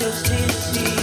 seus filhos